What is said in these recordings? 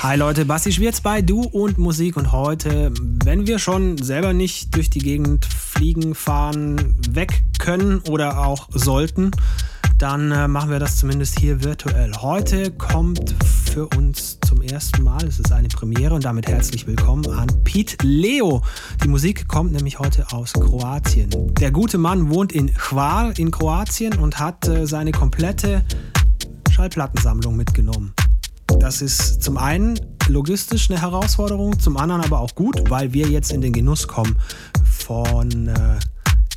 Hi Leute, Basti Schwierz bei Du und Musik und heute, wenn wir schon selber nicht durch die Gegend fliegen, fahren, weg können oder auch sollten, dann äh, machen wir das zumindest hier virtuell. Heute kommt für uns zum ersten Mal, es ist eine Premiere und damit herzlich willkommen an Pete Leo. Die Musik kommt nämlich heute aus Kroatien. Der gute Mann wohnt in Hvar in Kroatien und hat äh, seine komplette Schallplattensammlung mitgenommen. Das ist zum einen logistisch eine Herausforderung, zum anderen aber auch gut, weil wir jetzt in den Genuss kommen von äh,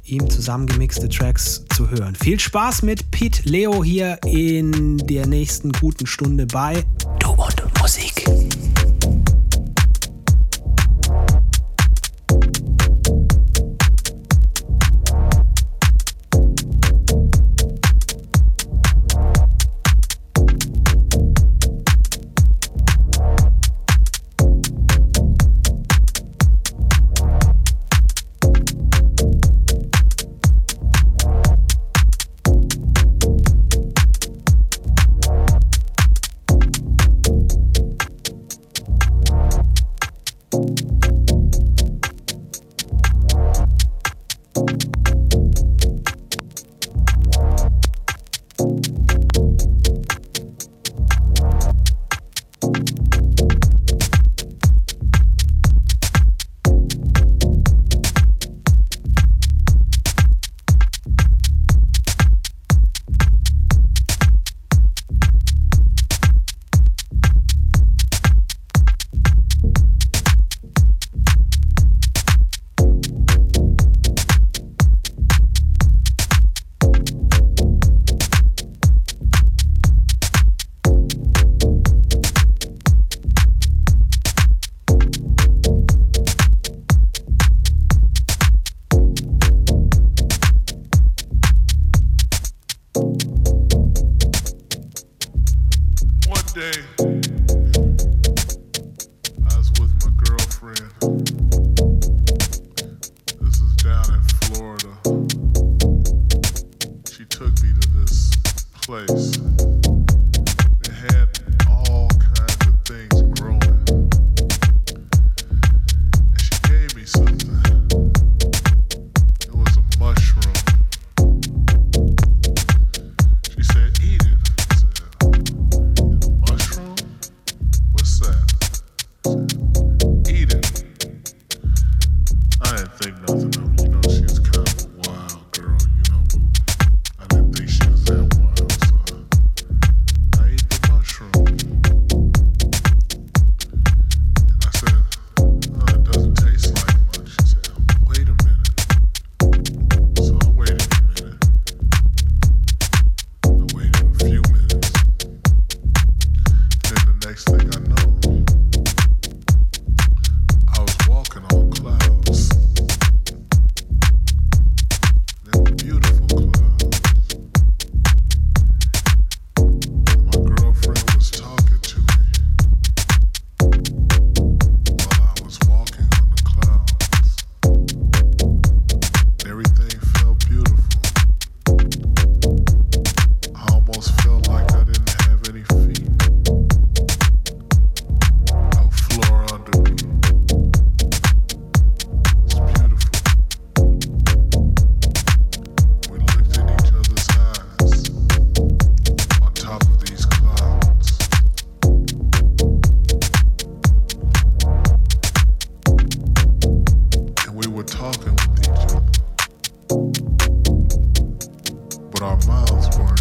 ihm zusammengemixte Tracks zu hören. Viel Spaß mit Pete Leo hier in der nächsten guten Stunde bei Du und Musik. our minds were.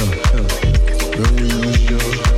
Go. Go.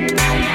Música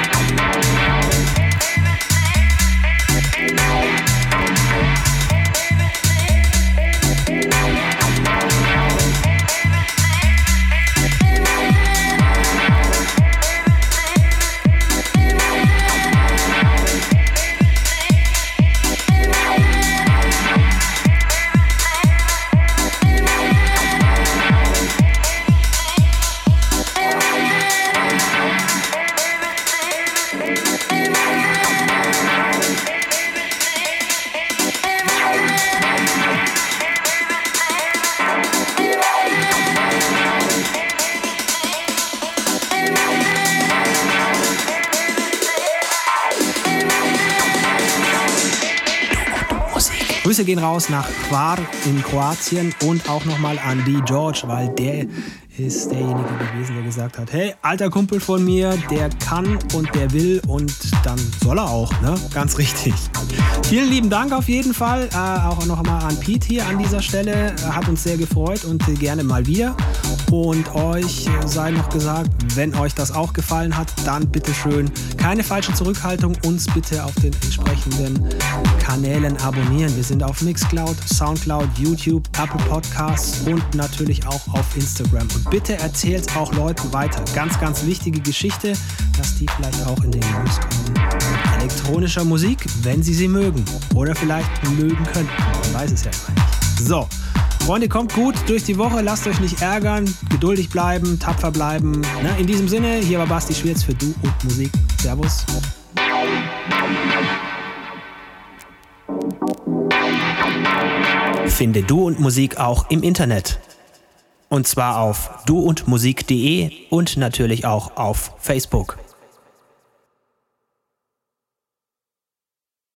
gehen raus nach Hvar in Kroatien und auch nochmal an die George, weil der ist derjenige gewesen, der gesagt hat, hey, alter Kumpel von mir, der kann und der will und dann soll er auch, ne? Ganz richtig. Vielen lieben Dank auf jeden Fall. Äh, auch noch mal an Pete hier an dieser Stelle. Hat uns sehr gefreut und äh, gerne mal wieder. Und euch sei noch gesagt, wenn euch das auch gefallen hat, dann bitte schön keine falsche Zurückhaltung, uns bitte auf den entsprechenden Kanälen abonnieren. Wir sind auf Mixcloud, Soundcloud, YouTube, Apple Podcasts und natürlich auch auf Instagram. Und bitte erzählt auch Leuten weiter. Ganz, ganz wichtige Geschichte, dass die vielleicht auch in den News kommen. Elektronischer Musik, wenn sie sie mögen. Oder vielleicht mögen können. Man weiß es ja immer nicht. So. Freunde, kommt gut durch die Woche, lasst euch nicht ärgern, geduldig bleiben, tapfer bleiben. Na, in diesem Sinne, hier war Basti Schwierz für Du und Musik. Servus. Finde Du und Musik auch im Internet. Und zwar auf duundmusik.de und natürlich auch auf Facebook.